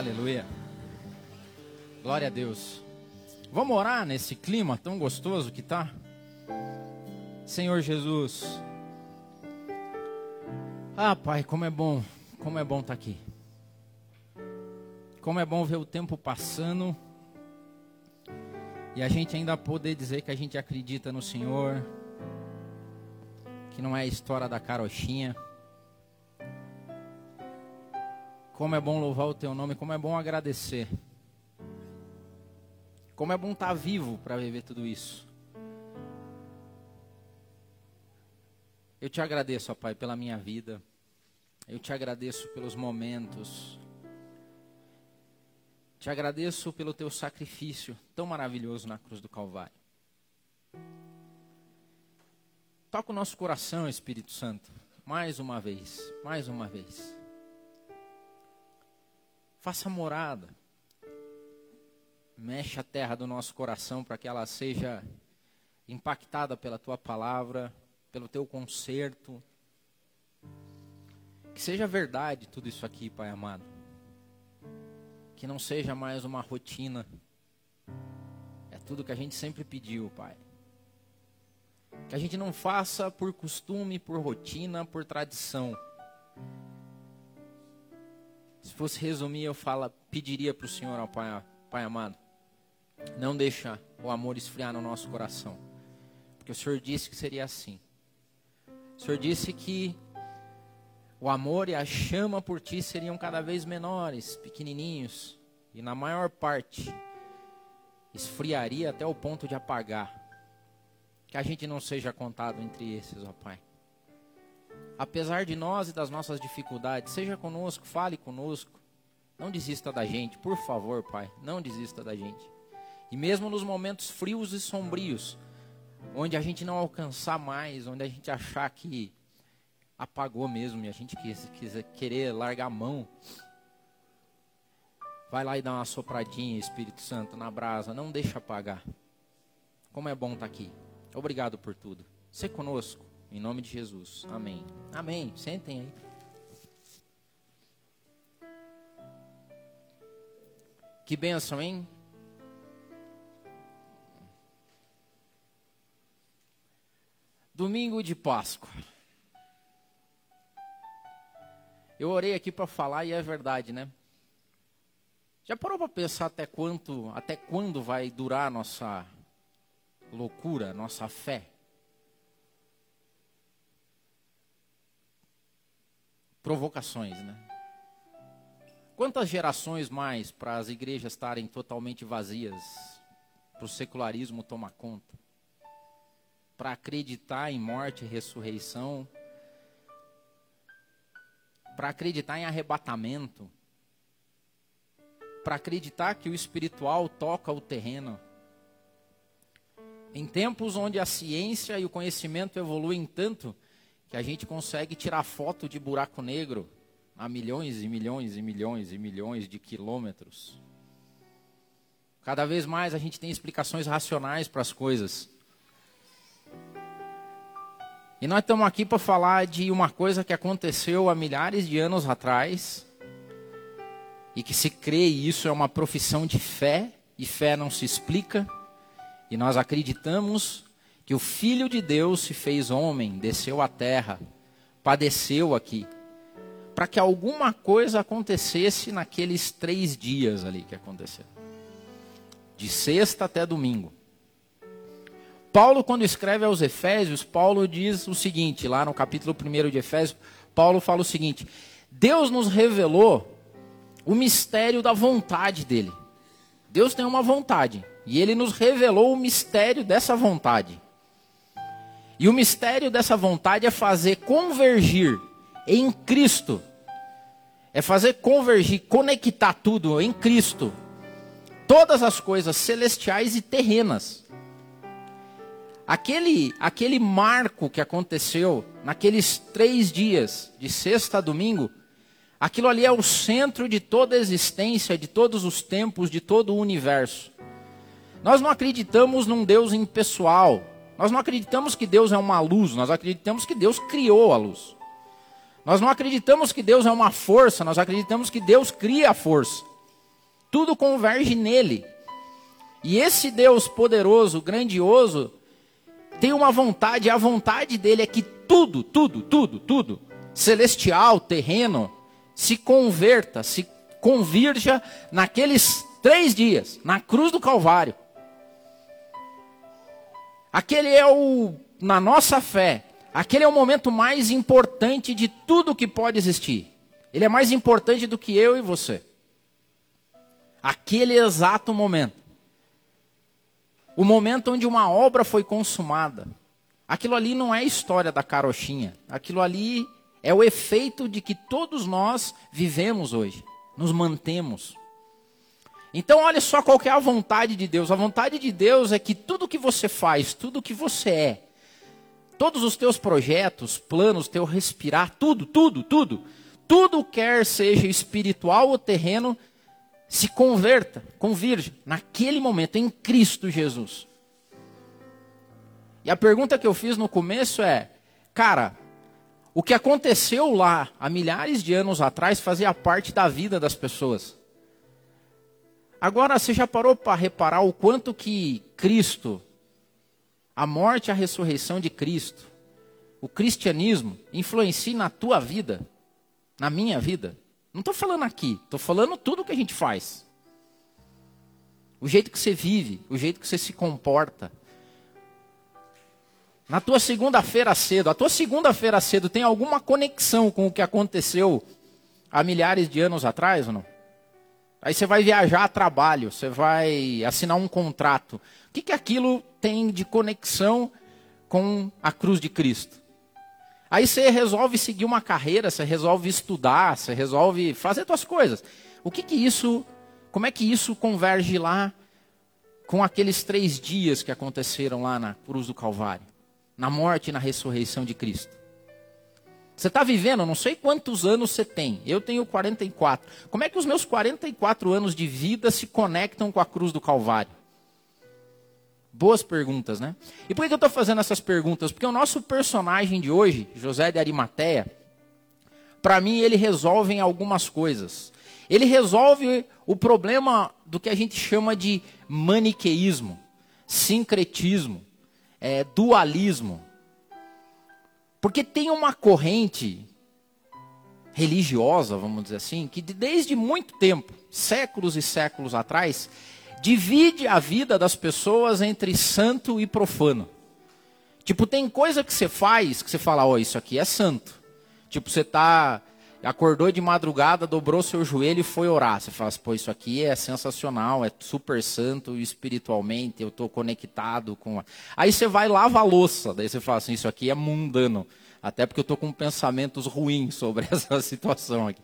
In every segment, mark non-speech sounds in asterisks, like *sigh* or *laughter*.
Aleluia. Glória a Deus. Vamos orar nesse clima tão gostoso que tá? Senhor Jesus. Ah, Pai, como é bom, como é bom estar tá aqui. Como é bom ver o tempo passando e a gente ainda poder dizer que a gente acredita no Senhor, que não é a história da carochinha. Como é bom louvar o teu nome, como é bom agradecer. Como é bom estar vivo para viver tudo isso. Eu te agradeço, ó Pai, pela minha vida. Eu te agradeço pelos momentos. Te agradeço pelo teu sacrifício tão maravilhoso na cruz do Calvário. Toca o nosso coração, Espírito Santo, mais uma vez, mais uma vez. Faça morada. Mexe a terra do nosso coração para que ela seja impactada pela tua palavra, pelo teu conserto. Que seja verdade tudo isso aqui, Pai amado. Que não seja mais uma rotina. É tudo que a gente sempre pediu, Pai. Que a gente não faça por costume, por rotina, por tradição fosse resumir, eu fala, pediria para o Senhor, ó Pai, Pai amado, não deixa o amor esfriar no nosso coração. Porque o Senhor disse que seria assim. O Senhor disse que o amor e a chama por ti seriam cada vez menores, pequenininhos, e na maior parte esfriaria até o ponto de apagar. Que a gente não seja contado entre esses, ó Pai apesar de nós e das nossas dificuldades, seja conosco, fale conosco. Não desista da gente, por favor, Pai, não desista da gente. E mesmo nos momentos frios e sombrios, onde a gente não alcançar mais, onde a gente achar que apagou mesmo e a gente quiser querer largar a mão, vai lá e dá uma sopradinha, Espírito Santo, na brasa, não deixa apagar. Como é bom estar aqui. Obrigado por tudo. Ser conosco. Em nome de Jesus. Amém. Amém. Sentem aí. Que bênção, hein? Domingo de Páscoa. Eu orei aqui para falar e é verdade, né? Já parou para pensar até quanto, até quando vai durar a nossa loucura, nossa fé? Provocações, né? Quantas gerações mais para as igrejas estarem totalmente vazias, para o secularismo tomar conta, para acreditar em morte e ressurreição, para acreditar em arrebatamento, para acreditar que o espiritual toca o terreno. Em tempos onde a ciência e o conhecimento evoluem tanto que a gente consegue tirar foto de buraco negro a milhões e milhões e milhões e milhões de quilômetros. Cada vez mais a gente tem explicações racionais para as coisas. E nós estamos aqui para falar de uma coisa que aconteceu há milhares de anos atrás. E que se crê, isso é uma profissão de fé, e fé não se explica. E nós acreditamos que o Filho de Deus se fez homem, desceu à terra, padeceu aqui, para que alguma coisa acontecesse naqueles três dias ali que aconteceu, de sexta até domingo. Paulo, quando escreve aos Efésios, Paulo diz o seguinte, lá no capítulo 1 de Efésios, Paulo fala o seguinte: Deus nos revelou o mistério da vontade dele. Deus tem uma vontade, e ele nos revelou o mistério dessa vontade. E o mistério dessa vontade é fazer convergir em Cristo. É fazer convergir, conectar tudo em Cristo. Todas as coisas celestiais e terrenas. Aquele, aquele marco que aconteceu naqueles três dias, de sexta a domingo, aquilo ali é o centro de toda a existência, de todos os tempos, de todo o universo. Nós não acreditamos num Deus impessoal, nós não acreditamos que Deus é uma luz, nós acreditamos que Deus criou a luz. Nós não acreditamos que Deus é uma força, nós acreditamos que Deus cria a força. Tudo converge nele. E esse Deus poderoso, grandioso, tem uma vontade, e a vontade dele é que tudo, tudo, tudo, tudo, celestial, terreno, se converta, se convirja naqueles três dias, na cruz do Calvário. Aquele é o, na nossa fé, aquele é o momento mais importante de tudo que pode existir. Ele é mais importante do que eu e você. Aquele exato momento. O momento onde uma obra foi consumada. Aquilo ali não é história da carochinha. Aquilo ali é o efeito de que todos nós vivemos hoje, nos mantemos. Então, olha só qual é a vontade de Deus. A vontade de Deus é que tudo que você faz, tudo que você é, todos os teus projetos, planos, teu respirar, tudo, tudo, tudo, tudo quer seja espiritual ou terreno, se converta, convirja naquele momento em Cristo Jesus. E a pergunta que eu fiz no começo é: cara, o que aconteceu lá há milhares de anos atrás fazia parte da vida das pessoas. Agora, você já parou para reparar o quanto que Cristo, a morte e a ressurreição de Cristo, o cristianismo, influencia na tua vida, na minha vida? Não estou falando aqui, estou falando tudo que a gente faz. O jeito que você vive, o jeito que você se comporta. Na tua segunda-feira cedo, a tua segunda-feira cedo tem alguma conexão com o que aconteceu há milhares de anos atrás ou não? Aí você vai viajar a trabalho, você vai assinar um contrato. O que, que aquilo tem de conexão com a cruz de Cristo? Aí você resolve seguir uma carreira, você resolve estudar, você resolve fazer suas coisas. O que que isso, como é que isso converge lá com aqueles três dias que aconteceram lá na cruz do Calvário? Na morte e na ressurreição de Cristo. Você está vivendo, não sei quantos anos você tem. Eu tenho 44. Como é que os meus 44 anos de vida se conectam com a cruz do Calvário? Boas perguntas, né? E por que eu estou fazendo essas perguntas? Porque o nosso personagem de hoje, José de Arimateia, para mim ele resolve algumas coisas. Ele resolve o problema do que a gente chama de maniqueísmo, sincretismo, é, dualismo. Porque tem uma corrente religiosa, vamos dizer assim, que desde muito tempo, séculos e séculos atrás, divide a vida das pessoas entre santo e profano. Tipo, tem coisa que você faz que você fala, ó, oh, isso aqui é santo. Tipo, você tá acordou de madrugada, dobrou seu joelho e foi orar. Você fala, assim, pô, isso aqui é sensacional, é super santo espiritualmente, eu estou conectado com. Aí você vai lavar a louça, daí você fala assim, isso aqui é mundano. Até porque eu estou com pensamentos ruins sobre *laughs* essa situação aqui.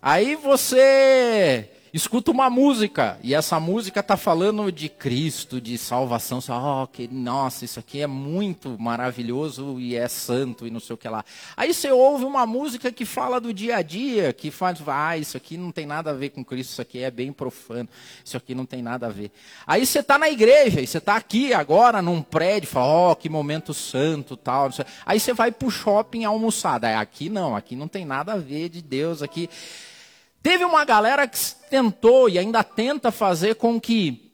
Aí você escuta uma música e essa música está falando de Cristo, de salvação. Você oh, que, nossa, isso aqui é muito maravilhoso e é santo e não sei o que lá. Aí você ouve uma música que fala do dia a dia, que faz, ah, isso aqui não tem nada a ver com Cristo, isso aqui é bem profano, isso aqui não tem nada a ver. Aí você está na igreja e você está aqui agora num prédio, fala, oh, que momento santo, tal. Aí você vai para o shopping almoçar. Daí, aqui não, aqui não tem nada a ver de Deus aqui. Teve uma galera que tentou e ainda tenta fazer com que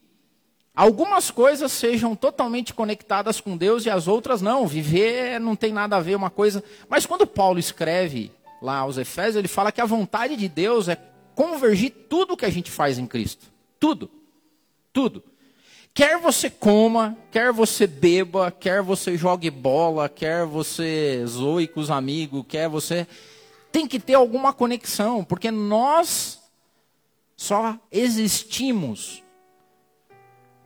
algumas coisas sejam totalmente conectadas com Deus e as outras não. Viver não tem nada a ver uma coisa. Mas quando Paulo escreve lá aos Efésios, ele fala que a vontade de Deus é convergir tudo que a gente faz em Cristo. Tudo. Tudo. Quer você coma, quer você beba, quer você jogue bola, quer você zoe com os amigos, quer você tem que ter alguma conexão, porque nós só existimos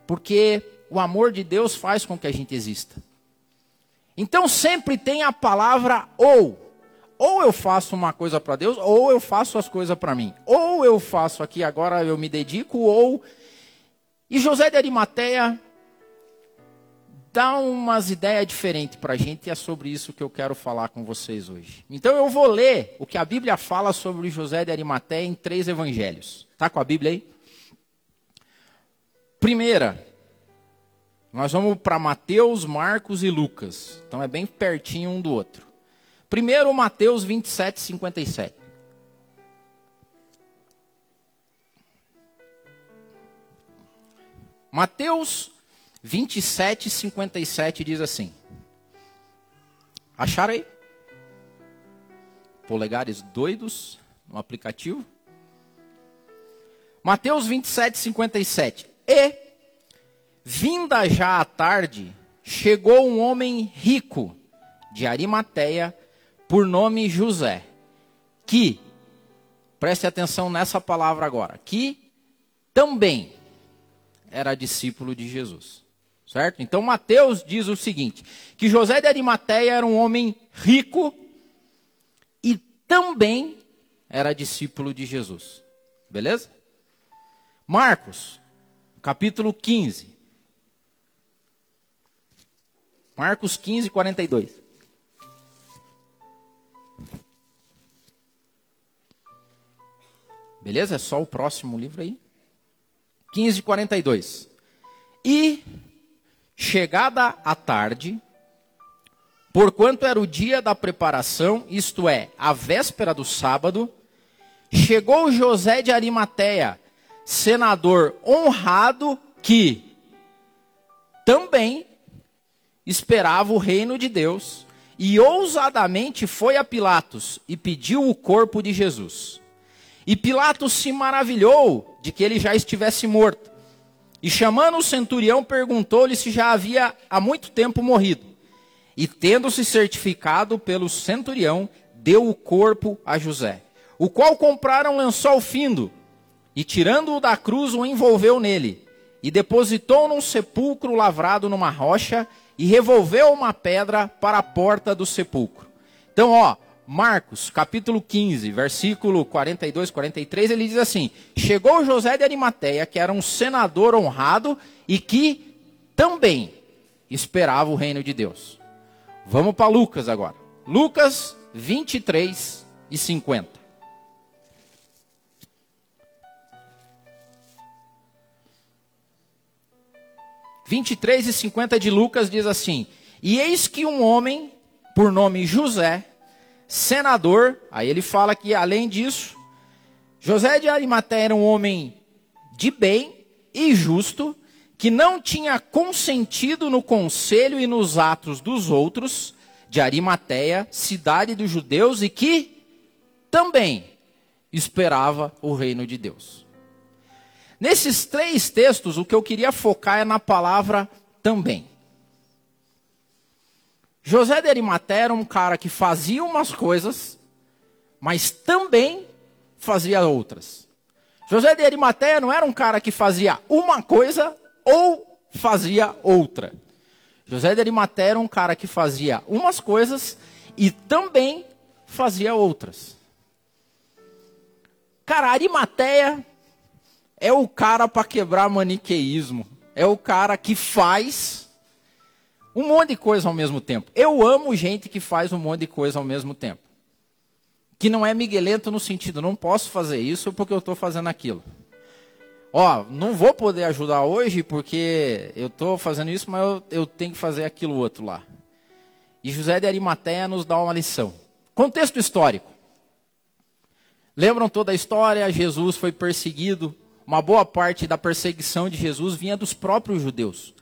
porque o amor de Deus faz com que a gente exista. Então sempre tem a palavra ou. Ou eu faço uma coisa para Deus, ou eu faço as coisas para mim. Ou eu faço aqui agora eu me dedico, ou. E José de Arimateia dá umas ideias diferentes para a gente e é sobre isso que eu quero falar com vocês hoje. Então eu vou ler o que a Bíblia fala sobre José de Arimateia em três evangelhos. Tá com a Bíblia aí? Primeira, nós vamos para Mateus, Marcos e Lucas. Então é bem pertinho um do outro. Primeiro, Mateus 27, 57. Mateus 27, 57 diz assim. Acharam aí? Polegares doidos no aplicativo. Mateus 27, 57. E, vinda já a tarde, chegou um homem rico de Arimateia, por nome José, que, preste atenção nessa palavra agora, que também era discípulo de Jesus. Certo? Então Mateus diz o seguinte: que José de Arimateia era um homem rico e também era discípulo de Jesus. Beleza? Marcos, capítulo 15. Marcos 15, 42. Beleza? É só o próximo livro aí. 15, 42. E, chegada a tarde, porquanto era o dia da preparação, isto é, a véspera do sábado, chegou José de Arimateia, senador honrado, que também esperava o reino de Deus e ousadamente foi a Pilatos e pediu o corpo de Jesus. E Pilatos se maravilhou de que ele já estivesse morto. E chamando o centurião, perguntou-lhe se já havia há muito tempo morrido. E tendo-se certificado pelo centurião, deu o corpo a José, o qual compraram um lençol findo, e tirando-o da cruz, o envolveu nele, e depositou num sepulcro lavrado numa rocha, e revolveu uma pedra para a porta do sepulcro. Então, ó, Marcos, capítulo 15, versículo 42, 43, ele diz assim: Chegou José de Arimateia, que era um senador honrado e que também esperava o reino de Deus. Vamos para Lucas agora. Lucas 23 e 50. 23 e 50 de Lucas diz assim: E eis que um homem, por nome José, senador, aí ele fala que além disso, José de Arimateia era um homem de bem e justo, que não tinha consentido no conselho e nos atos dos outros de Arimateia, cidade dos judeus, e que também esperava o reino de Deus. Nesses três textos, o que eu queria focar é na palavra também. José de Arimateia era um cara que fazia umas coisas, mas também fazia outras. José de Arimateia não era um cara que fazia uma coisa ou fazia outra. José de Arimateia era um cara que fazia umas coisas e também fazia outras. Cara, Arimateia é o cara para quebrar maniqueísmo. É o cara que faz um monte de coisa ao mesmo tempo. Eu amo gente que faz um monte de coisa ao mesmo tempo. Que não é miguelento no sentido, não posso fazer isso porque eu estou fazendo aquilo. Ó, não vou poder ajudar hoje porque eu estou fazendo isso, mas eu, eu tenho que fazer aquilo outro lá. E José de Arimateia nos dá uma lição. Contexto histórico. Lembram toda a história? Jesus foi perseguido uma boa parte da perseguição de Jesus vinha dos próprios judeus.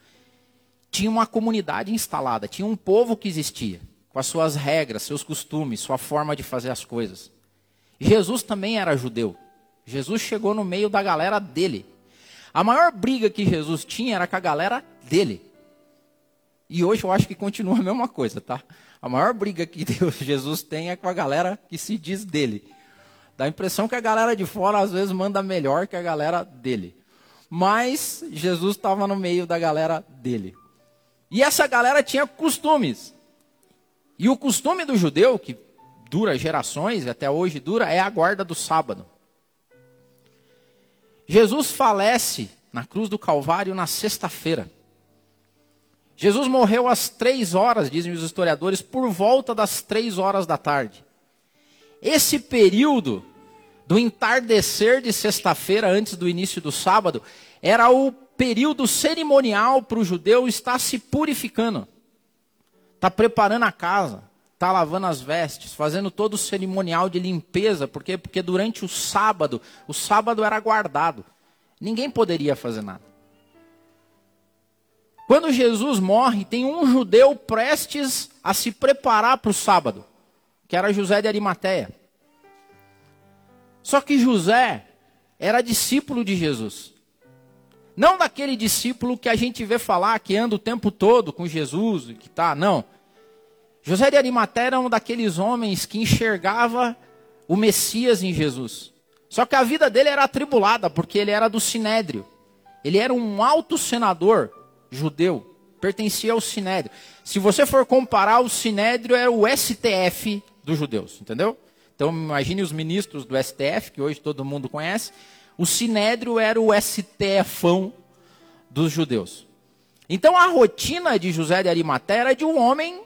Tinha uma comunidade instalada, tinha um povo que existia, com as suas regras, seus costumes, sua forma de fazer as coisas. Jesus também era judeu. Jesus chegou no meio da galera dele. A maior briga que Jesus tinha era com a galera dele. E hoje eu acho que continua a mesma coisa, tá? A maior briga que *laughs* Deus, Jesus tem é com a galera que se diz dele. Dá a impressão que a galera de fora às vezes manda melhor que a galera dele. Mas Jesus estava no meio da galera dele. E essa galera tinha costumes. E o costume do judeu, que dura gerações, até hoje dura, é a guarda do sábado. Jesus falece na cruz do Calvário na sexta-feira. Jesus morreu às três horas, dizem os historiadores, por volta das três horas da tarde. Esse período do entardecer de sexta-feira antes do início do sábado era o período cerimonial para o judeu estar se purificando. Está preparando a casa, está lavando as vestes, fazendo todo o cerimonial de limpeza, porque porque durante o sábado, o sábado era guardado. Ninguém poderia fazer nada. Quando Jesus morre, tem um judeu prestes a se preparar para o sábado, que era José de Arimateia. Só que José era discípulo de Jesus. Não daquele discípulo que a gente vê falar que anda o tempo todo com Jesus, que tá, não. José de Arimateia era um daqueles homens que enxergava o Messias em Jesus. Só que a vida dele era atribulada, porque ele era do Sinédrio. Ele era um alto senador judeu, pertencia ao Sinédrio. Se você for comparar, o Sinédrio era o STF dos judeus, entendeu? Então imagine os ministros do STF, que hoje todo mundo conhece. O Sinédrio era o STFão dos judeus. Então a rotina de José de Arimateia era de um homem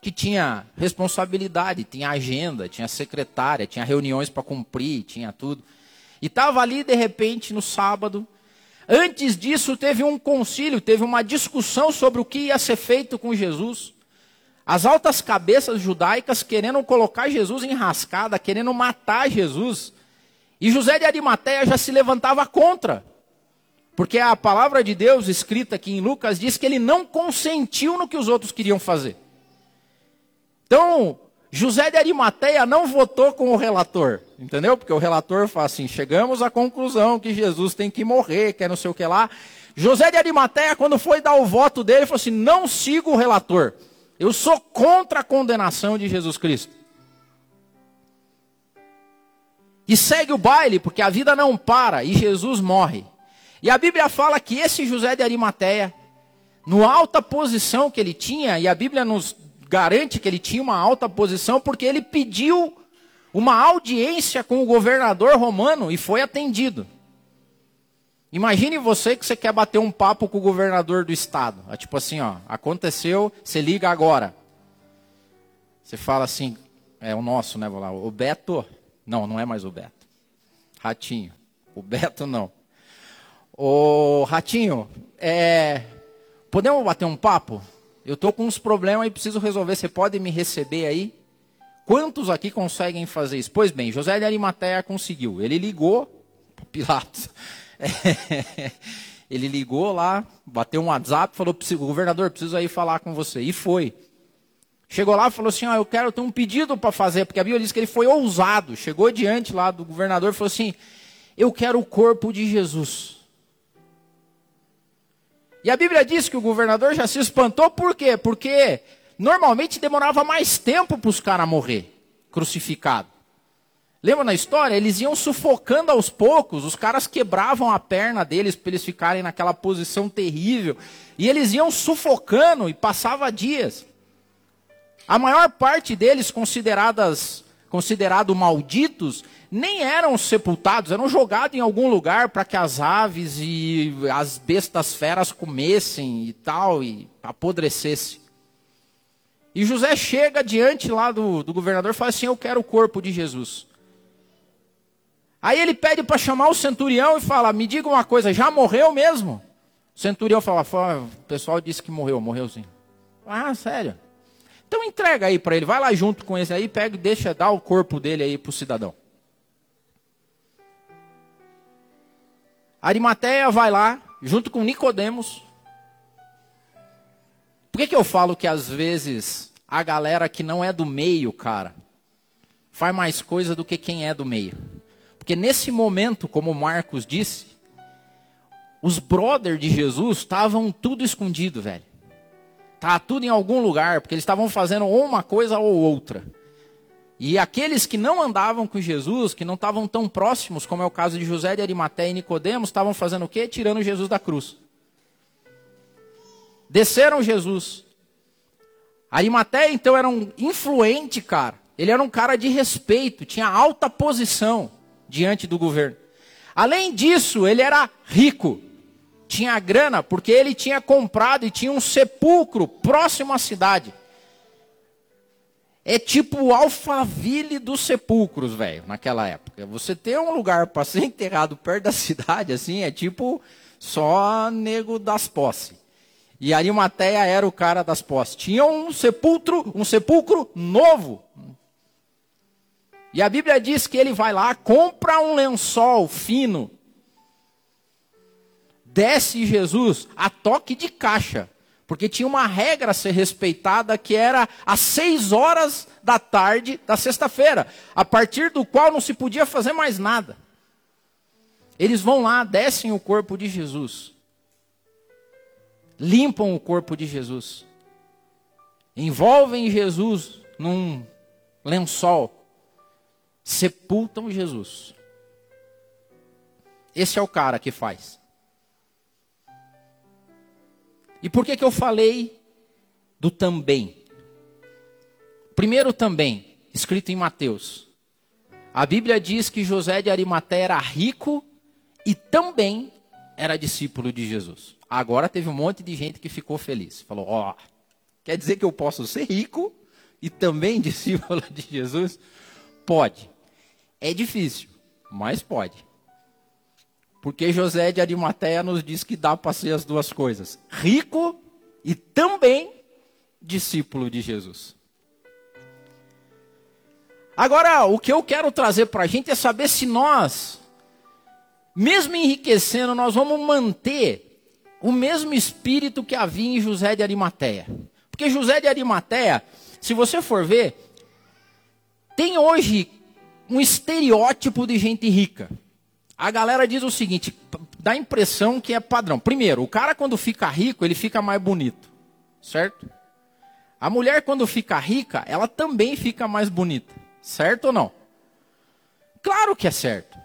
que tinha responsabilidade, tinha agenda, tinha secretária, tinha reuniões para cumprir, tinha tudo. E estava ali de repente no sábado, Antes disso, teve um concílio, teve uma discussão sobre o que ia ser feito com Jesus. As altas cabeças judaicas querendo colocar Jesus em rascada, querendo matar Jesus. E José de Arimateia já se levantava contra. Porque a palavra de Deus escrita aqui em Lucas diz que ele não consentiu no que os outros queriam fazer. Então, José de Arimateia não votou com o relator, entendeu? Porque o relator fala assim: chegamos à conclusão que Jesus tem que morrer, que é não sei o que lá. José de Arimateia, quando foi dar o voto dele, falou assim: não sigo o relator. Eu sou contra a condenação de Jesus Cristo. E segue o baile, porque a vida não para e Jesus morre. E a Bíblia fala que esse José de Arimateia, no alta posição que ele tinha, e a Bíblia nos garante que ele tinha uma alta posição porque ele pediu uma audiência com o governador romano e foi atendido. Imagine você que você quer bater um papo com o governador do estado. É tipo assim, ó, aconteceu, você liga agora. Você fala assim, é o nosso, né? Vou lá, o Beto. Não, não é mais o Beto. Ratinho. O Beto não. O Ratinho, é, podemos bater um papo? Eu estou com uns problemas e preciso resolver. Você pode me receber aí? Quantos aqui conseguem fazer isso? Pois bem, José de Arimateia conseguiu. Ele ligou Pilatos. *laughs* Ele ligou lá, bateu um WhatsApp, falou: governador, preciso aí falar com você. E foi. Chegou lá e falou assim: ah, eu quero ter um pedido para fazer, porque a Bíblia diz que ele foi ousado. Chegou diante lá do governador e falou assim: eu quero o corpo de Jesus. E a Bíblia diz que o governador já se espantou, por quê? Porque normalmente demorava mais tempo para os caras morrer, crucificado. Lembra na história? Eles iam sufocando aos poucos, os caras quebravam a perna deles para eles ficarem naquela posição terrível. E eles iam sufocando e passava dias. A maior parte deles consideradas considerados malditos, nem eram sepultados, eram jogados em algum lugar para que as aves e as bestas feras comessem e tal, e apodrecesse. E José chega diante lá do, do governador e fala assim: Eu quero o corpo de Jesus. Aí ele pede para chamar o centurião e fala: Me diga uma coisa, já morreu mesmo? O centurião fala: O pessoal disse que morreu, morreu sim. Ah, sério? Então entrega aí para ele, vai lá junto com esse aí, pega e deixa dar o corpo dele aí para o cidadão. Arimateia vai lá, junto com Nicodemos. Por que, que eu falo que às vezes a galera que não é do meio, cara, faz mais coisa do que quem é do meio? Porque nesse momento, como Marcos disse, os brothers de Jesus estavam tudo escondido, velho. Tá tudo em algum lugar, porque eles estavam fazendo uma coisa ou outra. E aqueles que não andavam com Jesus, que não estavam tão próximos, como é o caso de José de Arimateia e Nicodemos, estavam fazendo o quê? Tirando Jesus da cruz. Desceram Jesus. Arimateia, então, era um influente cara. Ele era um cara de respeito, tinha alta posição diante do governo. Além disso, ele era rico tinha grana porque ele tinha comprado e tinha um sepulcro próximo à cidade. É tipo o Alphaville dos sepulcros, velho, naquela época. Você ter um lugar para ser *laughs* enterrado perto da cidade, assim, é tipo só nego das posses. E Arimateia era o cara das posses. Tinha um sepulcro, um sepulcro novo. E a Bíblia diz que ele vai lá, compra um lençol fino, desce Jesus a toque de caixa. Porque tinha uma regra a ser respeitada que era às seis horas da tarde da sexta-feira, a partir do qual não se podia fazer mais nada. Eles vão lá, descem o corpo de Jesus, limpam o corpo de Jesus, envolvem Jesus num lençol, sepultam Jesus. Esse é o cara que faz. E por que, que eu falei do também? Primeiro também, escrito em Mateus. A Bíblia diz que José de Arimaté era rico e também era discípulo de Jesus. Agora teve um monte de gente que ficou feliz. Falou: Ó, oh, quer dizer que eu posso ser rico e também *laughs* discípulo de Jesus? Pode. É difícil, mas pode. Porque José de Arimateia nos diz que dá para ser as duas coisas: rico e também discípulo de Jesus. Agora, o que eu quero trazer para a gente é saber se nós, mesmo enriquecendo, nós vamos manter o mesmo espírito que havia em José de Arimateia. Porque José de Arimateia, se você for ver, tem hoje um estereótipo de gente rica. A galera diz o seguinte, dá a impressão que é padrão. Primeiro, o cara quando fica rico, ele fica mais bonito, certo? A mulher quando fica rica, ela também fica mais bonita, certo ou não? Claro que é certo.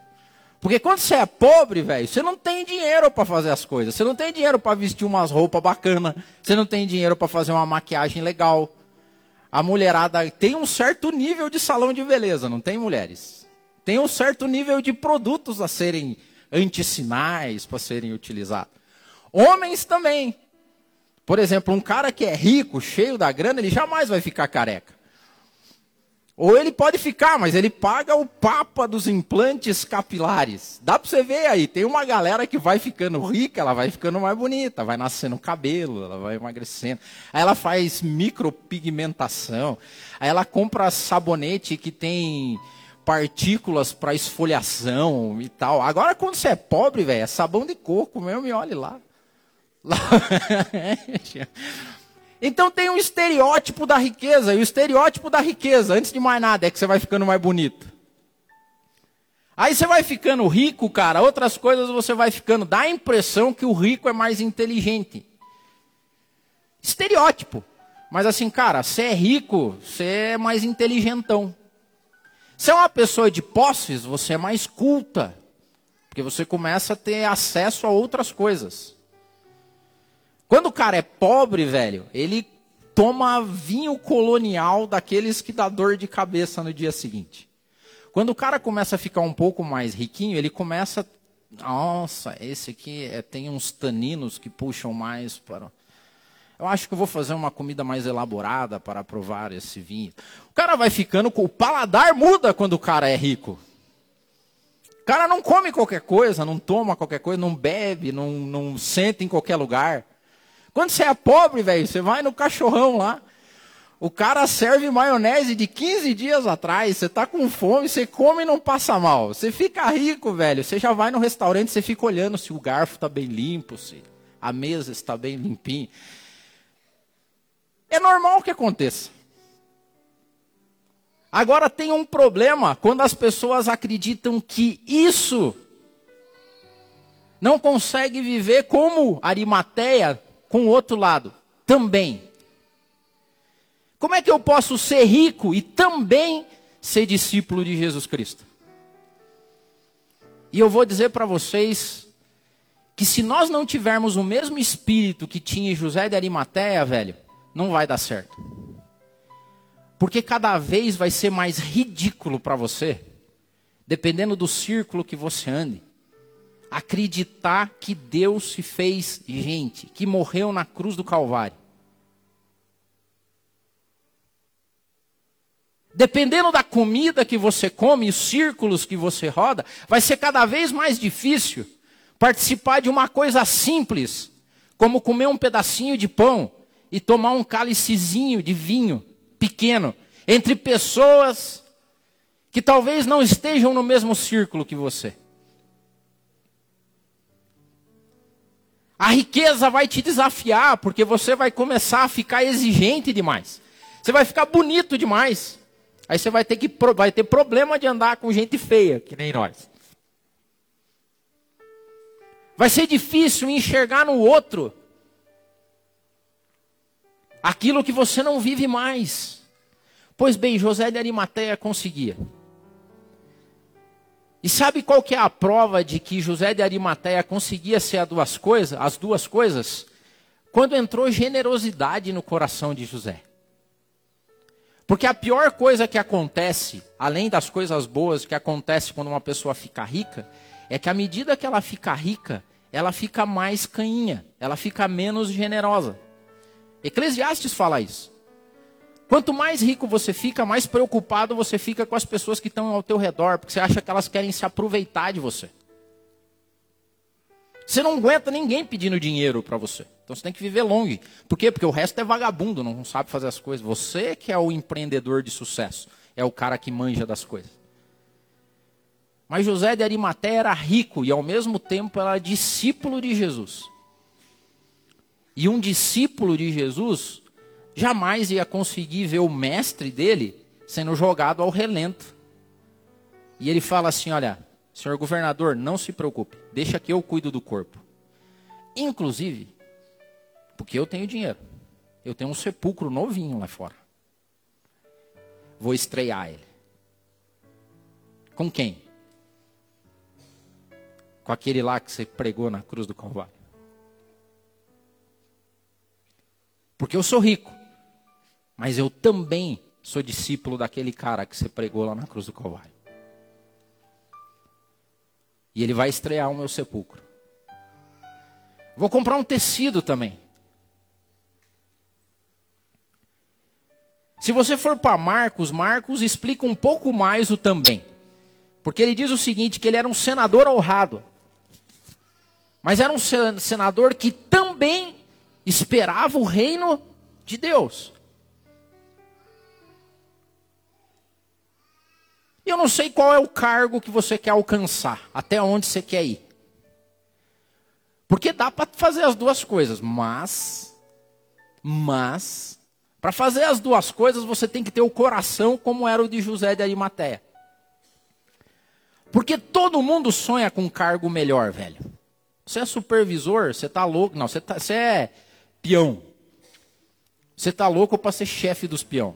Porque quando você é pobre, velho, você não tem dinheiro para fazer as coisas. Você não tem dinheiro para vestir umas roupas bacanas. Você não tem dinheiro para fazer uma maquiagem legal. A mulherada tem um certo nível de salão de beleza, não tem mulheres? Tem um certo nível de produtos a serem antissinais para serem utilizados. Homens também. Por exemplo, um cara que é rico, cheio da grana, ele jamais vai ficar careca. Ou ele pode ficar, mas ele paga o papa dos implantes capilares. Dá para você ver aí, tem uma galera que vai ficando rica, ela vai ficando mais bonita, vai nascendo cabelo, ela vai emagrecendo. Aí ela faz micropigmentação. Aí ela compra sabonete que tem partículas para esfoliação e tal. Agora, quando você é pobre, velho, é sabão de coco mesmo, me olhe lá. lá. *laughs* então tem um estereótipo da riqueza, e o estereótipo da riqueza, antes de mais nada, é que você vai ficando mais bonito. Aí você vai ficando rico, cara, outras coisas você vai ficando, dá a impressão que o rico é mais inteligente. Estereótipo. Mas assim, cara, você é rico, você é mais inteligentão. Se é uma pessoa de posses, você é mais culta. Porque você começa a ter acesso a outras coisas. Quando o cara é pobre, velho, ele toma vinho colonial daqueles que dá dor de cabeça no dia seguinte. Quando o cara começa a ficar um pouco mais riquinho, ele começa. Nossa, esse aqui é, tem uns taninos que puxam mais para. Eu acho que eu vou fazer uma comida mais elaborada para provar esse vinho. O cara vai ficando com o paladar muda quando o cara é rico. O cara não come qualquer coisa, não toma qualquer coisa, não bebe, não, não senta em qualquer lugar. Quando você é pobre, velho, você vai no cachorrão lá. O cara serve maionese de 15 dias atrás, você tá com fome, você come e não passa mal. Você fica rico, velho. Você já vai no restaurante, você fica olhando se o garfo está bem limpo, se a mesa está bem limpinha. É normal que aconteça. Agora tem um problema quando as pessoas acreditam que isso não consegue viver como Arimateia com o outro lado também. Como é que eu posso ser rico e também ser discípulo de Jesus Cristo? E eu vou dizer para vocês que se nós não tivermos o mesmo espírito que tinha José de Arimateia, velho, não vai dar certo. Porque cada vez vai ser mais ridículo para você, dependendo do círculo que você ande, acreditar que Deus se fez gente, que morreu na cruz do Calvário. Dependendo da comida que você come, os círculos que você roda, vai ser cada vez mais difícil participar de uma coisa simples, como comer um pedacinho de pão e tomar um cálicezinho de vinho pequeno entre pessoas que talvez não estejam no mesmo círculo que você. A riqueza vai te desafiar, porque você vai começar a ficar exigente demais. Você vai ficar bonito demais. Aí você vai ter, que, vai ter problema de andar com gente feia, que nem nós. Vai ser difícil enxergar no outro aquilo que você não vive mais. Pois bem, José de Arimateia conseguia. E sabe qual que é a prova de que José de Arimateia conseguia ser as duas coisas, as duas coisas? Quando entrou generosidade no coração de José. Porque a pior coisa que acontece, além das coisas boas que acontece quando uma pessoa fica rica, é que à medida que ela fica rica, ela fica mais canhinha, ela fica menos generosa. Eclesiastes fala isso. Quanto mais rico você fica, mais preocupado você fica com as pessoas que estão ao teu redor, porque você acha que elas querem se aproveitar de você. Você não aguenta ninguém pedindo dinheiro para você. Então você tem que viver longe. Por quê? Porque o resto é vagabundo, não sabe fazer as coisas. Você que é o empreendedor de sucesso, é o cara que manja das coisas. Mas José de Arimaté era rico e ao mesmo tempo era discípulo de Jesus. E um discípulo de Jesus jamais ia conseguir ver o mestre dele sendo jogado ao relento. E ele fala assim: Olha, senhor governador, não se preocupe, deixa que eu cuido do corpo. Inclusive, porque eu tenho dinheiro, eu tenho um sepulcro novinho lá fora. Vou estrear ele. Com quem? Com aquele lá que você pregou na cruz do Calvário. Porque eu sou rico. Mas eu também sou discípulo daquele cara que você pregou lá na cruz do Calvário. E ele vai estrear o meu sepulcro. Vou comprar um tecido também. Se você for para Marcos, Marcos explica um pouco mais o também. Porque ele diz o seguinte: que ele era um senador honrado. Mas era um senador que também esperava o reino de Deus. E eu não sei qual é o cargo que você quer alcançar, até onde você quer ir. Porque dá para fazer as duas coisas, mas mas para fazer as duas coisas você tem que ter o coração como era o de José de Arimateia. Porque todo mundo sonha com um cargo melhor, velho. Você é supervisor, você tá louco, não, você, tá, você é peão. Você tá louco para ser chefe dos peão.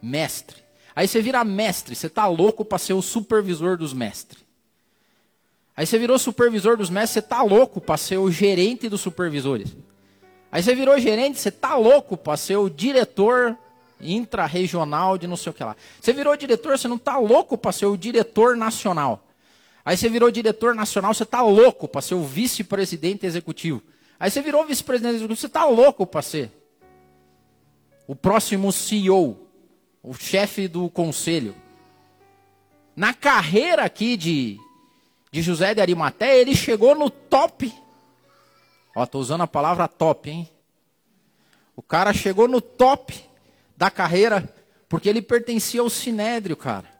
Mestre. Aí você vira mestre, você tá louco para ser o supervisor dos mestres. Aí você virou supervisor dos mestres, você tá louco para ser o gerente dos supervisores. Aí você virou gerente, você tá louco para ser o diretor intra-regional de não sei o que lá. Você virou diretor, você não tá louco para ser o diretor nacional. Aí você virou diretor nacional, você tá louco para ser o vice-presidente executivo. Aí você virou vice-presidente executivo, você tá louco para ser o próximo CEO o chefe do conselho. Na carreira aqui de, de José de Arimaté, ele chegou no top. Ó, estou usando a palavra top, hein? O cara chegou no top da carreira porque ele pertencia ao sinédrio, cara.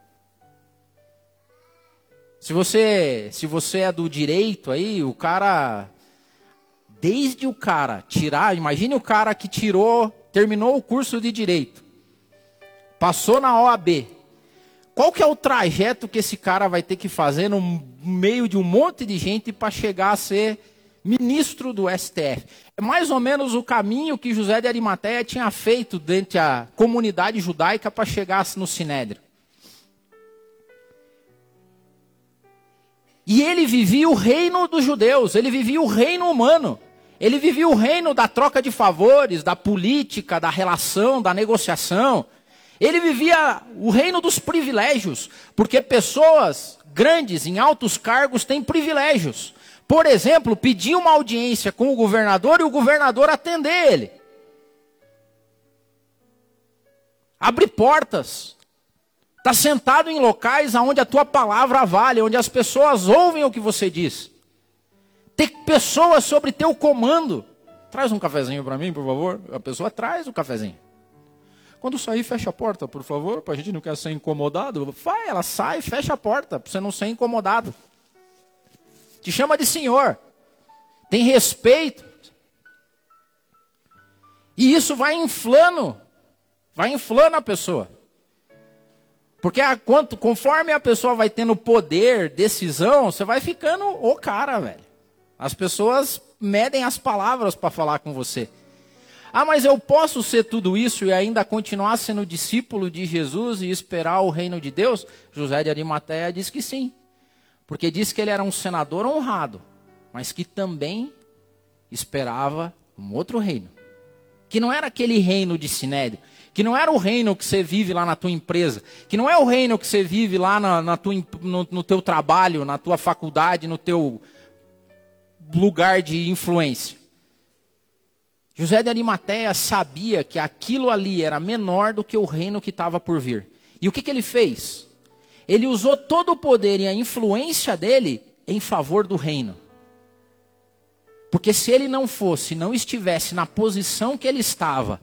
Se você, se você é do direito aí, o cara desde o cara tirar, imagine o cara que tirou, terminou o curso de direito. Passou na OAB. Qual que é o trajeto que esse cara vai ter que fazer no meio de um monte de gente para chegar a ser ministro do STF? É mais ou menos o caminho que José de Arimateia tinha feito dentro da comunidade judaica para chegar no Sinédrio. E ele vivia o reino dos judeus, ele vivia o reino humano. Ele vivia o reino da troca de favores, da política, da relação, da negociação. Ele vivia o reino dos privilégios, porque pessoas grandes em altos cargos têm privilégios. Por exemplo, pedir uma audiência com o governador e o governador atender ele. Abre portas. Está sentado em locais onde a tua palavra vale, onde as pessoas ouvem o que você diz. Ter pessoas sobre teu comando. Traz um cafezinho para mim, por favor. A pessoa traz o cafezinho. Quando sair, fecha a porta, por favor, para a gente não quer ser incomodado. Vai, ela sai, fecha a porta, para você não ser incomodado. Te chama de senhor. tem respeito. E isso vai inflando, vai inflando a pessoa. Porque a, quanto, conforme a pessoa vai tendo poder, decisão, você vai ficando o cara, velho. As pessoas medem as palavras para falar com você. Ah, mas eu posso ser tudo isso e ainda continuar sendo discípulo de Jesus e esperar o reino de Deus? José de Arimateia diz que sim. Porque diz que ele era um senador honrado, mas que também esperava um outro reino. Que não era aquele reino de Sinédrio, que não era o reino que você vive lá na tua empresa, que não é o reino que você vive lá na, na tua, no, no teu trabalho, na tua faculdade, no teu lugar de influência. José de Arimateia sabia que aquilo ali era menor do que o reino que estava por vir. E o que, que ele fez? Ele usou todo o poder e a influência dele em favor do reino. Porque se ele não fosse, não estivesse na posição que ele estava,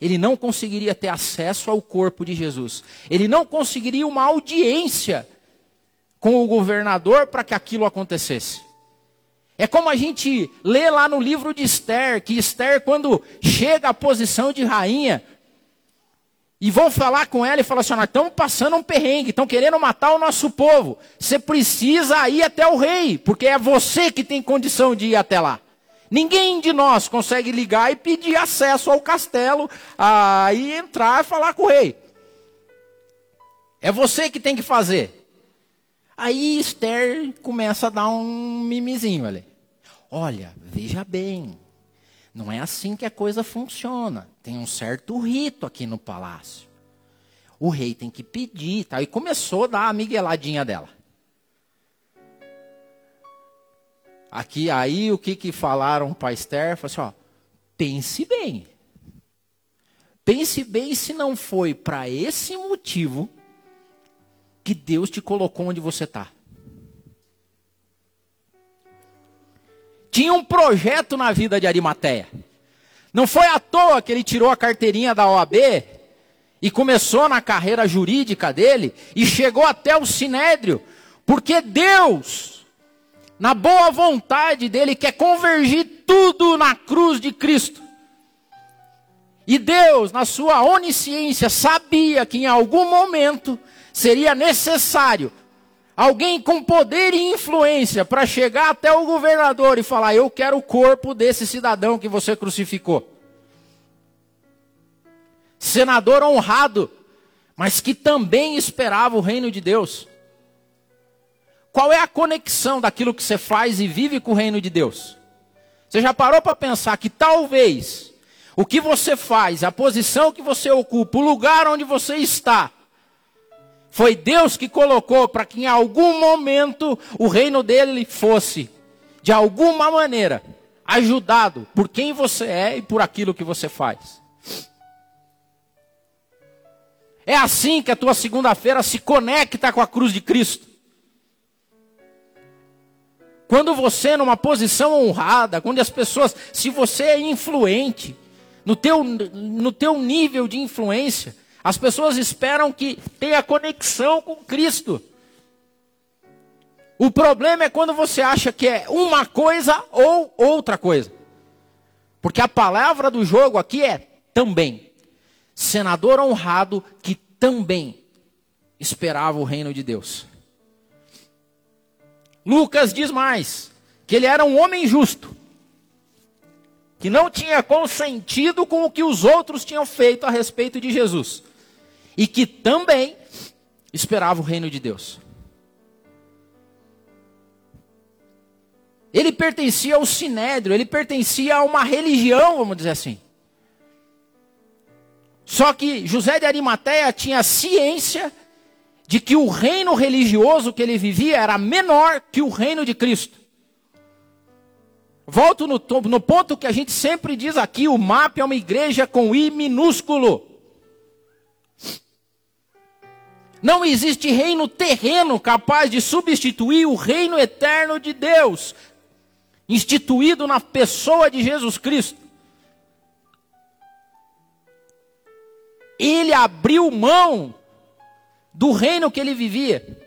ele não conseguiria ter acesso ao corpo de Jesus. Ele não conseguiria uma audiência com o governador para que aquilo acontecesse. É como a gente lê lá no livro de Esther, que Esther, quando chega à posição de rainha, e vão falar com ela e falar assim: nós estamos passando um perrengue, estão querendo matar o nosso povo. Você precisa ir até o rei, porque é você que tem condição de ir até lá. Ninguém de nós consegue ligar e pedir acesso ao castelo, aí entrar e falar com o rei. É você que tem que fazer. Aí Esther começa a dar um mimizinho ali. Olha, veja bem, não é assim que a coisa funciona. Tem um certo rito aqui no palácio. O rei tem que pedir, tá? E começou a dar a migueladinha dela. Aqui, aí, o que que falaram para Esther? Falou assim, ó, pense bem. Pense bem se não foi para esse motivo que Deus te colocou onde você está. Tinha um projeto na vida de Arimateia. Não foi à toa que ele tirou a carteirinha da OAB e começou na carreira jurídica dele e chegou até o Sinédrio, porque Deus na boa vontade dele, quer convergir tudo na cruz de Cristo. E Deus, na sua onisciência, sabia que em algum momento seria necessário alguém com poder e influência para chegar até o governador e falar: Eu quero o corpo desse cidadão que você crucificou. Senador honrado, mas que também esperava o reino de Deus. Qual é a conexão daquilo que você faz e vive com o reino de Deus? Você já parou para pensar que talvez o que você faz, a posição que você ocupa, o lugar onde você está, foi Deus que colocou para que em algum momento o reino dele fosse, de alguma maneira, ajudado por quem você é e por aquilo que você faz. É assim que a tua segunda-feira se conecta com a cruz de Cristo. Quando você numa posição honrada, quando as pessoas, se você é influente, no teu, no teu nível de influência, as pessoas esperam que tenha conexão com Cristo. O problema é quando você acha que é uma coisa ou outra coisa. Porque a palavra do jogo aqui é também. Senador honrado que também esperava o reino de Deus. Lucas diz mais: que ele era um homem justo, que não tinha consentido com o que os outros tinham feito a respeito de Jesus, e que também esperava o reino de Deus. Ele pertencia ao sinédrio, ele pertencia a uma religião, vamos dizer assim. Só que José de Arimateia tinha ciência de que o reino religioso que ele vivia era menor que o reino de Cristo. Volto no, no ponto que a gente sempre diz aqui: o mapa é uma igreja com I minúsculo. Não existe reino terreno capaz de substituir o reino eterno de Deus, instituído na pessoa de Jesus Cristo. Ele abriu mão do reino que ele vivia.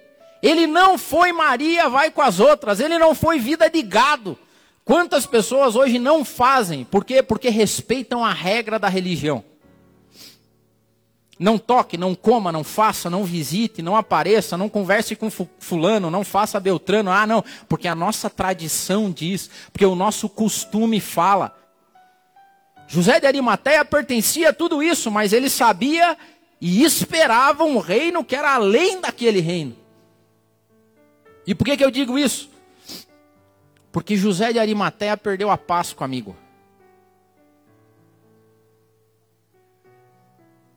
Ele não foi Maria, vai com as outras. Ele não foi vida de gado Quantas pessoas hoje não fazem? Por quê? Porque respeitam a regra da religião. Não toque, não coma, não faça, não visite, não apareça, não converse com fulano, não faça Beltrano. Ah, não, porque a nossa tradição diz, porque o nosso costume fala. José de Arimateia pertencia a tudo isso, mas ele sabia e esperava um reino que era além daquele reino. E por que, que eu digo isso? Porque José de Arimateia perdeu a Páscoa, amigo.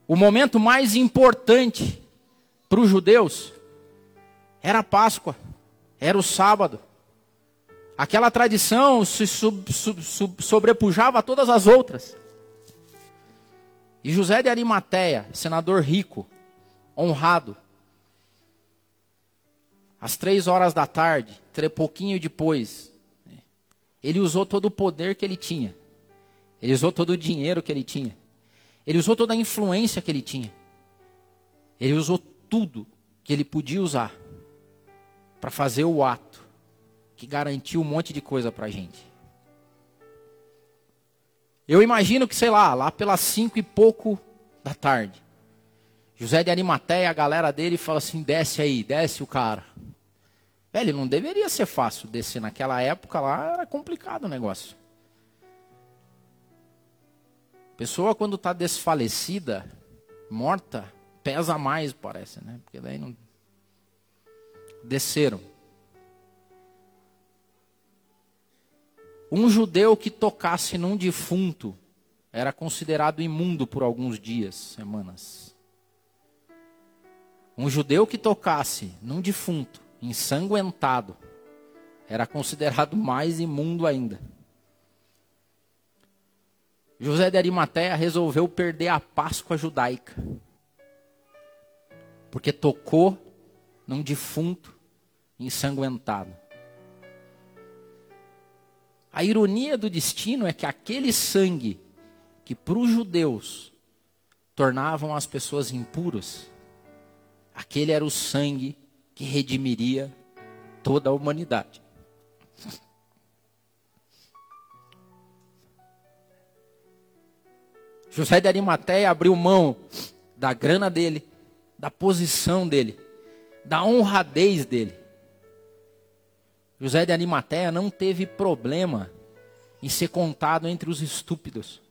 O momento mais importante para os judeus era a Páscoa, era o sábado. Aquela tradição se sub, sub, sub, sobrepujava a todas as outras. E José de Arimateia, senador rico, honrado, às três horas da tarde, pouquinho depois, ele usou todo o poder que ele tinha, ele usou todo o dinheiro que ele tinha, ele usou toda a influência que ele tinha. Ele usou tudo que ele podia usar para fazer o ato que garantiu um monte de coisa para a gente. Eu imagino que, sei lá, lá pelas cinco e pouco da tarde, José de Arimateia, a galera dele, fala assim: desce aí, desce o cara. Velho, não deveria ser fácil descer naquela época lá, era complicado o negócio. Pessoa quando está desfalecida, morta, pesa mais, parece, né? Porque daí não. Desceram. Um judeu que tocasse num defunto era considerado imundo por alguns dias, semanas. Um judeu que tocasse num defunto, ensanguentado, era considerado mais imundo ainda. José de Arimateia resolveu perder a Páscoa judaica. Porque tocou num defunto ensanguentado. A ironia do destino é que aquele sangue que para os judeus tornavam as pessoas impuras, aquele era o sangue que redimiria toda a humanidade. José de Arimateia abriu mão da grana dele, da posição dele, da honradez dele. José de Arimateia não teve problema em ser contado entre os estúpidos,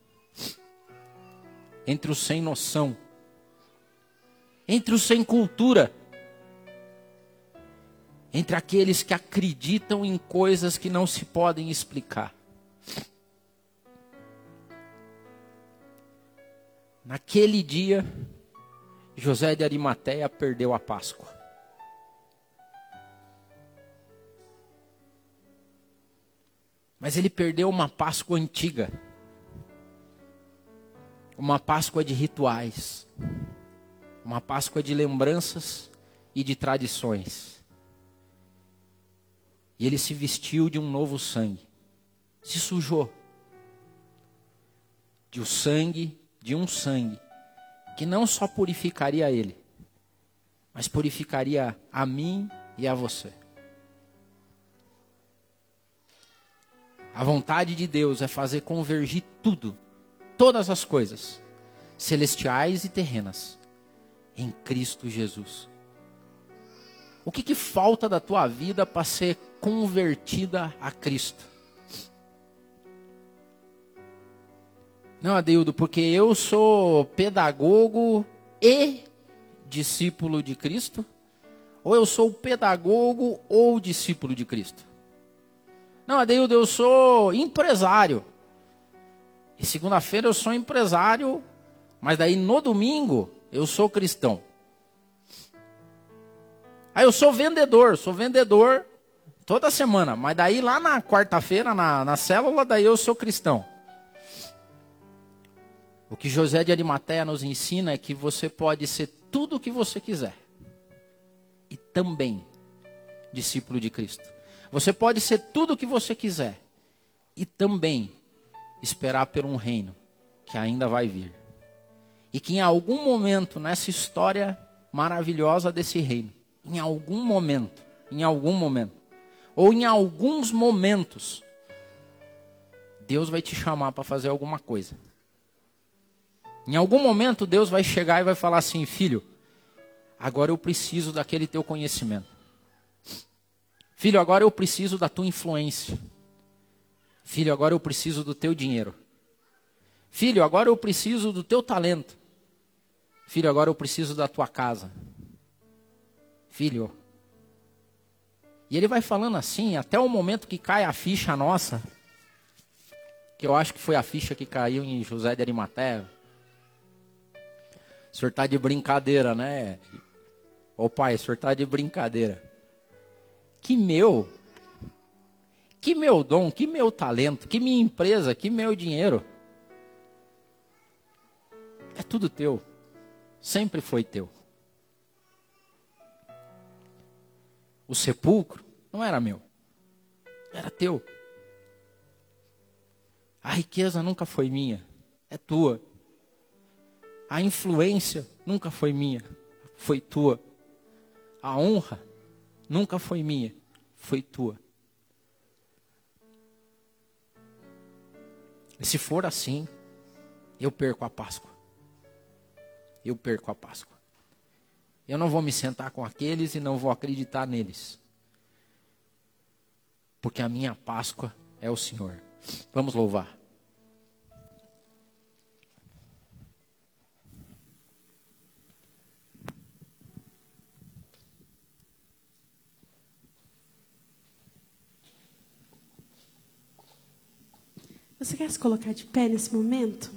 entre os sem noção, entre os sem cultura, entre aqueles que acreditam em coisas que não se podem explicar. Naquele dia, José de Arimateia perdeu a Páscoa. Mas ele perdeu uma Páscoa antiga. Uma Páscoa de rituais. Uma Páscoa de lembranças e de tradições. E ele se vestiu de um novo sangue. Se sujou. De o sangue de um sangue que não só purificaria ele, mas purificaria a mim e a você. A vontade de Deus é fazer convergir tudo, todas as coisas, celestiais e terrenas, em Cristo Jesus. O que, que falta da tua vida para ser convertida a Cristo? Não, Adeildo, porque eu sou pedagogo e discípulo de Cristo? Ou eu sou pedagogo ou discípulo de Cristo? Não, Adeildo, eu sou empresário. E segunda-feira eu sou empresário, mas daí no domingo eu sou cristão. Aí eu sou vendedor, sou vendedor toda semana, mas daí lá na quarta-feira, na, na célula, daí eu sou cristão. O que José de Arimateia nos ensina é que você pode ser tudo o que você quiser e também discípulo de Cristo. Você pode ser tudo o que você quiser e também esperar por um reino que ainda vai vir. E que em algum momento nessa história maravilhosa desse reino, em algum momento, em algum momento, ou em alguns momentos, Deus vai te chamar para fazer alguma coisa. Em algum momento Deus vai chegar e vai falar assim: filho, agora eu preciso daquele teu conhecimento. Filho, agora eu preciso da tua influência. Filho, agora eu preciso do teu dinheiro. Filho, agora eu preciso do teu talento. Filho, agora eu preciso da tua casa. Filho. E ele vai falando assim até o momento que cai a ficha nossa, que eu acho que foi a ficha que caiu em José de Arimateia. O senhor está de brincadeira, né? Ô pai, o senhor está de brincadeira. Que meu, que meu dom, que meu talento, que minha empresa, que meu dinheiro. É tudo teu. Sempre foi teu. O sepulcro não era meu. Era teu. A riqueza nunca foi minha. É tua. A influência nunca foi minha, foi tua. A honra nunca foi minha, foi tua. E se for assim, eu perco a Páscoa. Eu perco a Páscoa. Eu não vou me sentar com aqueles e não vou acreditar neles. Porque a minha Páscoa é o Senhor. Vamos louvar. Você quer se colocar de pé nesse momento?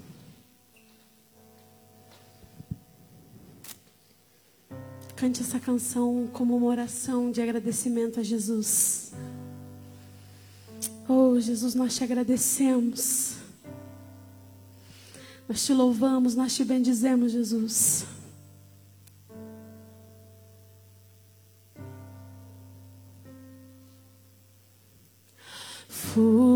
Cante essa canção como uma oração de agradecimento a Jesus. Oh, Jesus, nós te agradecemos. Nós te louvamos, nós te bendizemos, Jesus. Foi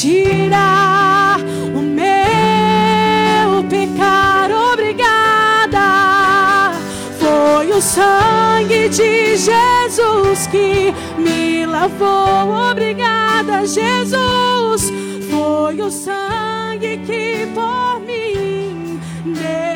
tira o meu pecado. Obrigada. Foi o sangue de Jesus que me lavou. Obrigada, Jesus. Foi o sangue que por mim derramou.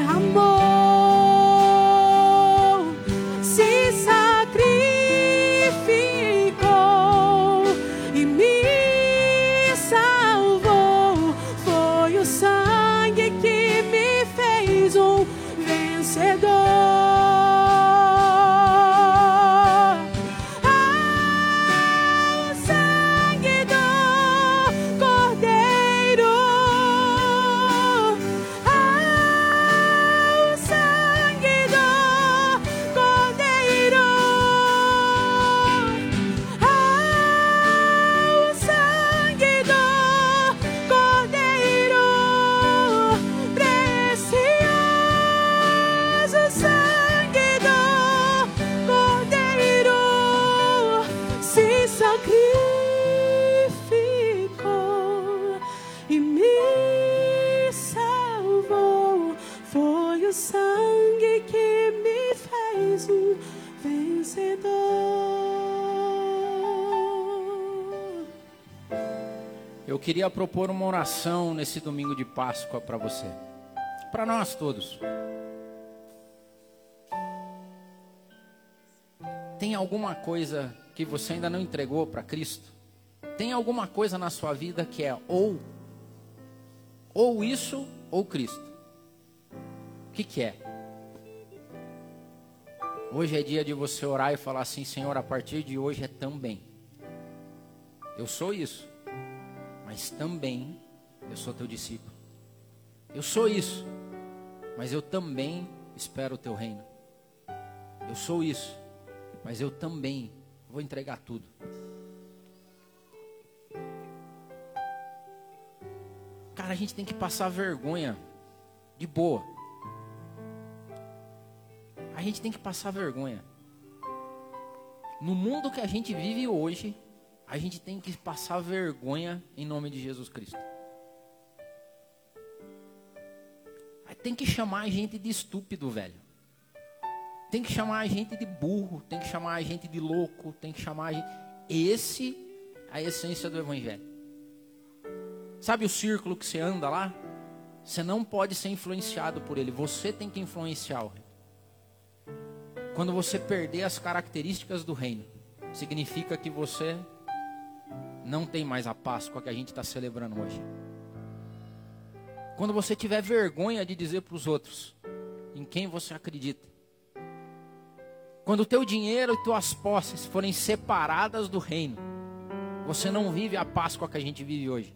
Queria propor uma oração nesse domingo de Páscoa para você, para nós todos. Tem alguma coisa que você ainda não entregou para Cristo? Tem alguma coisa na sua vida que é ou ou isso ou Cristo? O que, que é? Hoje é dia de você orar e falar assim, Senhor, a partir de hoje é também. Eu sou isso, mas também eu sou teu discípulo. Eu sou isso, mas eu também espero o teu reino. Eu sou isso, mas eu também vou entregar tudo. Cara, a gente tem que passar vergonha de boa. A gente tem que passar vergonha. No mundo que a gente vive hoje, a gente tem que passar vergonha em nome de Jesus Cristo. Tem que chamar a gente de estúpido, velho. Tem que chamar a gente de burro, tem que chamar a gente de louco, tem que chamar a gente. Esse é a essência do evangelho. Sabe o círculo que você anda lá? Você não pode ser influenciado por ele, você tem que influenciar o reino. Quando você perder as características do reino, significa que você não tem mais a Páscoa que a gente está celebrando hoje. Quando você tiver vergonha de dizer para os outros em quem você acredita. Quando o teu dinheiro e tuas posses forem separadas do reino, você não vive a Páscoa que a gente vive hoje.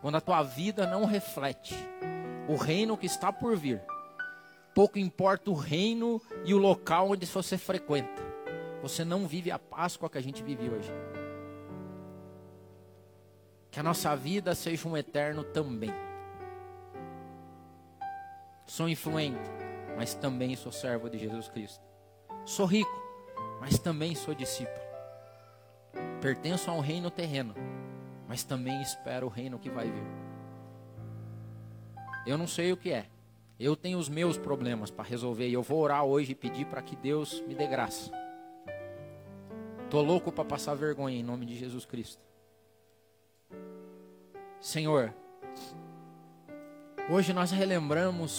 Quando a tua vida não reflete o reino que está por vir, pouco importa o reino e o local onde você frequenta, você não vive a Páscoa que a gente vive hoje. Que a nossa vida seja um eterno também. Sou influente, mas também sou servo de Jesus Cristo. Sou rico, mas também sou discípulo. Pertenço a um reino terreno, mas também espero o reino que vai vir. Eu não sei o que é. Eu tenho os meus problemas para resolver e eu vou orar hoje e pedir para que Deus me dê graça. Tô louco para passar vergonha em nome de Jesus Cristo. Senhor, hoje nós relembramos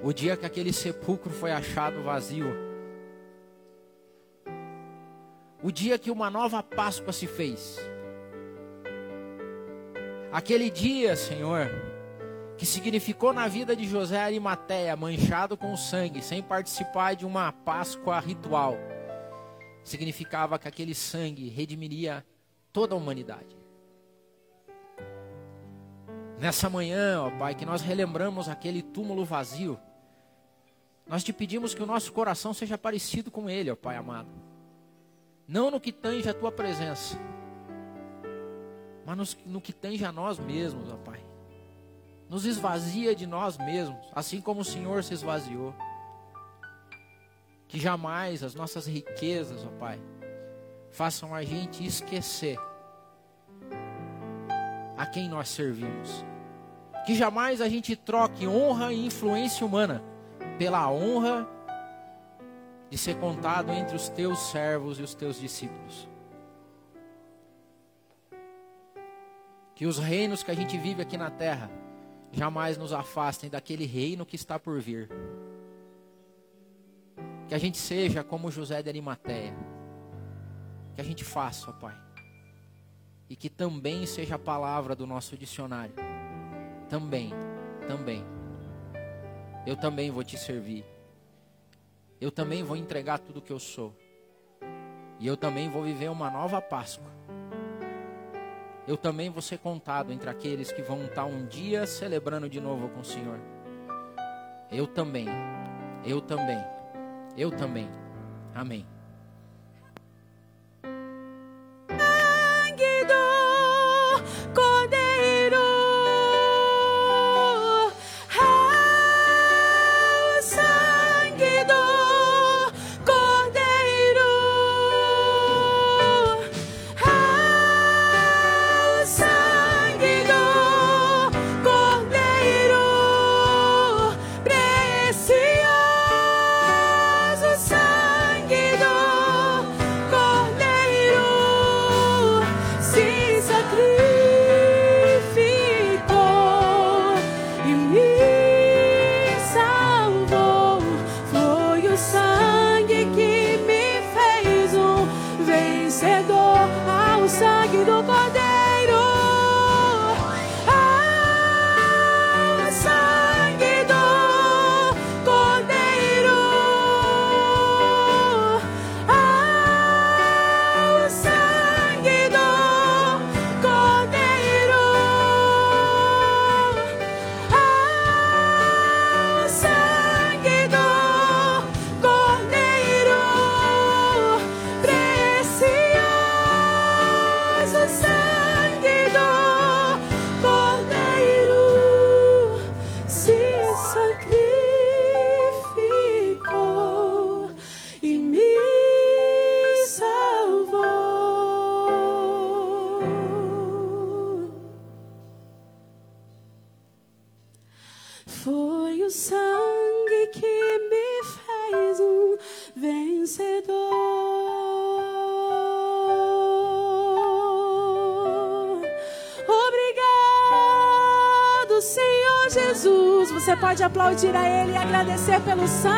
o dia que aquele sepulcro foi achado vazio. O dia que uma nova Páscoa se fez. Aquele dia, Senhor, que significou na vida de José Arimateia, manchado com sangue, sem participar de uma Páscoa ritual, significava que aquele sangue redimiria toda a humanidade. Nessa manhã, ó Pai, que nós relembramos aquele túmulo vazio, nós te pedimos que o nosso coração seja parecido com ele, ó Pai amado. Não no que tange a tua presença, mas no, que tange a nós mesmos, ó Pai. Nos esvazia de nós mesmos, assim como o Senhor se esvaziou. Que jamais as nossas riquezas, ó Pai, façam a gente esquecer a quem nós servimos. Que jamais a gente troque honra e influência humana pela honra de ser contado entre os teus servos e os teus discípulos. Que os reinos que a gente vive aqui na terra jamais nos afastem daquele reino que está por vir. Que a gente seja como José de Arimateia. Que a gente faça, ó Pai e que também seja a palavra do nosso dicionário. Também, também. Eu também vou te servir. Eu também vou entregar tudo que eu sou. E eu também vou viver uma nova Páscoa. Eu também vou ser contado entre aqueles que vão estar um dia celebrando de novo com o Senhor. Eu também. Eu também. Eu também. Amém. Agradecer pelo sangue.